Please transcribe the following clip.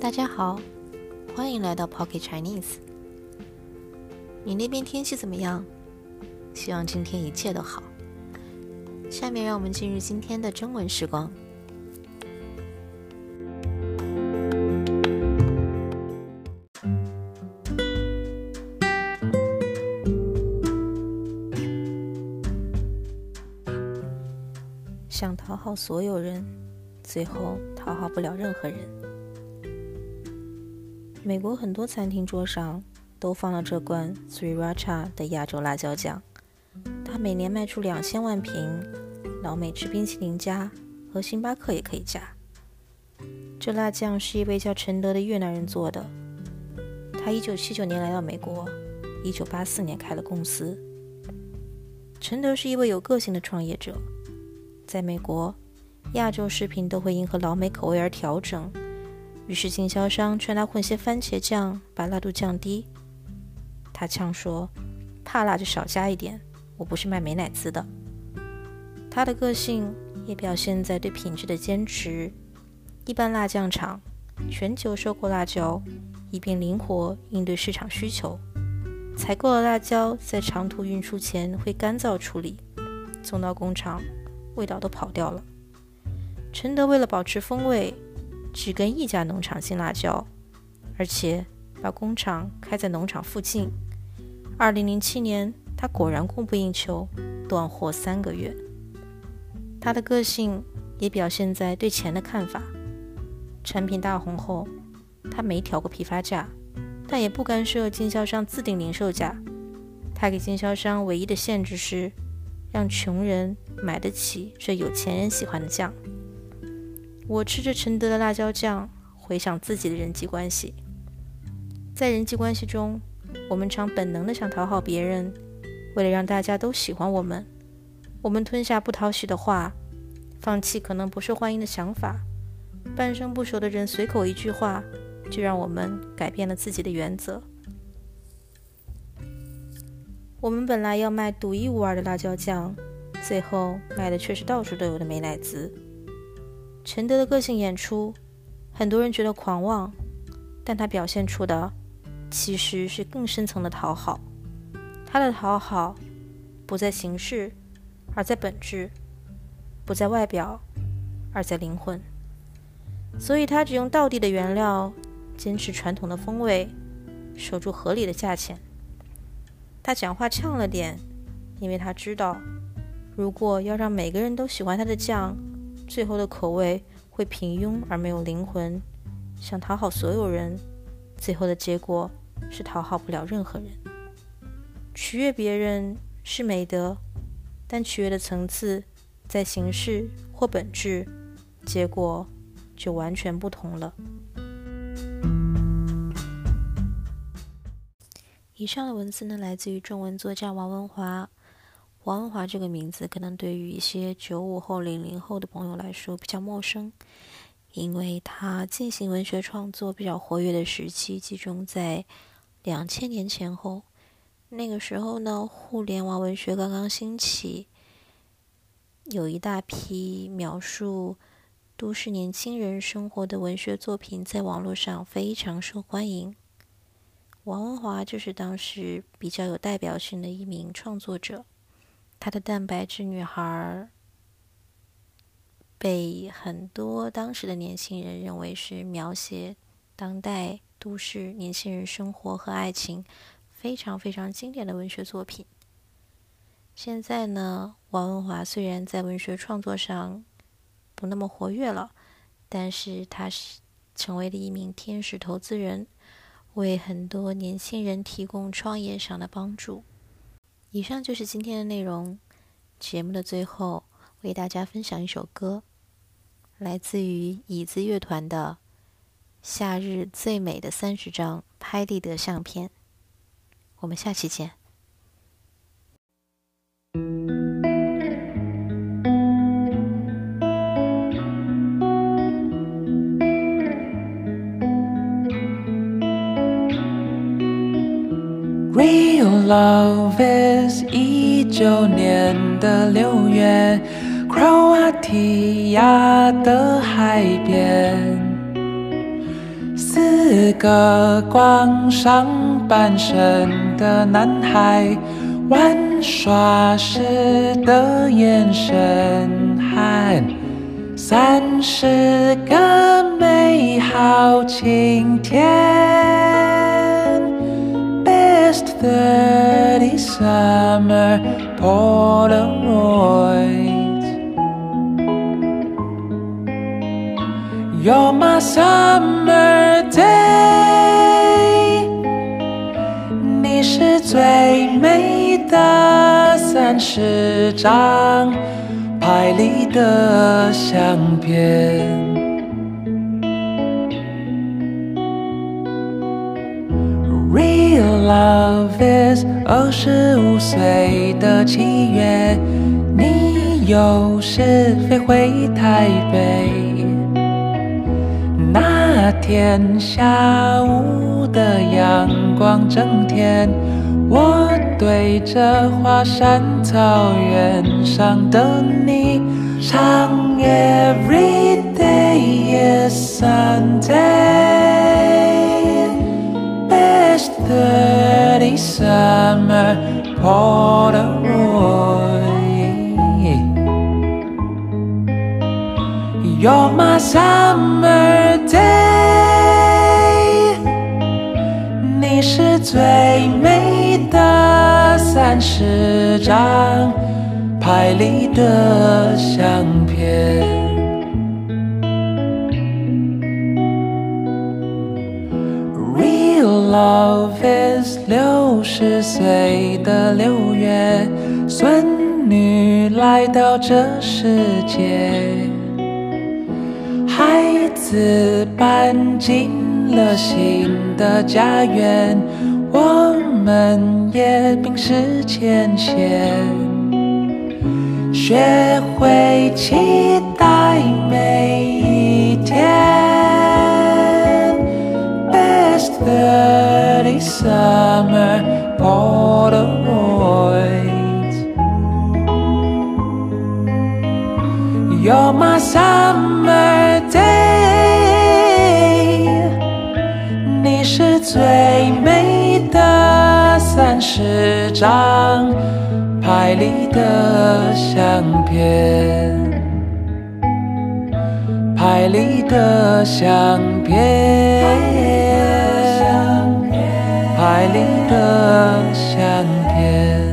大家好，欢迎来到 Pocket Chinese。你那边天气怎么样？希望今天一切都好。下面让我们进入今天的中文时光。想讨好所有人，最后讨好不了任何人。美国很多餐厅桌上都放了这罐 Sriracha 的亚洲辣椒酱，它每年卖出两千万瓶，老美吃冰淇淋加，和星巴克也可以加。这辣酱是一位叫陈德的越南人做的，他一九七九年来到美国，一九八四年开了公司。陈德是一位有个性的创业者。在美国，亚洲食品都会迎合老美口味而调整，于是经销商劝他混些番茄酱，把辣度降低。他呛说：“怕辣就少加一点，我不是卖美乃滋的。”他的个性也表现在对品质的坚持。一般辣酱厂全球收购辣椒，以便灵活应对市场需求。采购的辣椒在长途运输前会干燥处理，送到工厂。味道都跑掉了。陈德为了保持风味，只跟一家农场进辣椒，而且把工厂开在农场附近。二零零七年，他果然供不应求，断货三个月。他的个性也表现在对钱的看法。产品大红后，他没调过批发价，但也不干涉经销商自定零售价。他给经销商唯一的限制是。让穷人买得起这有钱人喜欢的酱。我吃着承德的辣椒酱，回想自己的人际关系。在人际关系中，我们常本能的想讨好别人，为了让大家都喜欢我们，我们吞下不讨喜的话，放弃可能不受欢迎的想法。半生不熟的人随口一句话，就让我们改变了自己的原则。我们本来要卖独一无二的辣椒酱，最后卖的却是到处都有的美乃滋。陈德的个性演出，很多人觉得狂妄，但他表现出的其实是更深层的讨好。他的讨好不在形式，而在本质；不在外表，而在灵魂。所以他只用道地的原料，坚持传统的风味，守住合理的价钱。他讲话呛了点，因为他知道，如果要让每个人都喜欢他的酱，最后的口味会平庸而没有灵魂。想讨好所有人，最后的结果是讨好不了任何人。取悦别人是美德，但取悦的层次在形式或本质，结果就完全不同了。以上的文字呢，来自于中文作家王文华。王文华这个名字，可能对于一些九五后、零零后的朋友来说比较陌生，因为他进行文学创作比较活跃的时期集中在两千年前后。那个时候呢，互联网文学刚刚兴起，有一大批描述都市年轻人生活的文学作品在网络上非常受欢迎。王文华就是当时比较有代表性的一名创作者，他的《蛋白质女孩》被很多当时的年轻人认为是描写当代都市年轻人生活和爱情非常非常经典的文学作品。现在呢，王文华虽然在文学创作上不那么活跃了，但是他是成为了一名天使投资人。为很多年轻人提供创业上的帮助。以上就是今天的内容。节目的最后，为大家分享一首歌，来自于椅子乐团的《夏日最美的三十张拍立得相片》。我们下期见。Love is 一九年的六月，克罗地亚的海边，四个光上半身的男孩，玩耍时的眼神，和三十个美好晴天。Best thirty summer Polaroids. You're my summer day，你是最美的三十张拍立得相片。Love is 二十五岁的七月，你有时飞回台北。那天下午的阳光正甜，我对着华山草原上的你唱 Every day is Sunday, polaroid You're my summer day，你是最美的三十张拍立得相片。六十岁的六月，孙女来到这世界。孩子搬进了新的家园，我们也冰释前嫌，学会期待美得相片，拍立得相片，拍立得相片。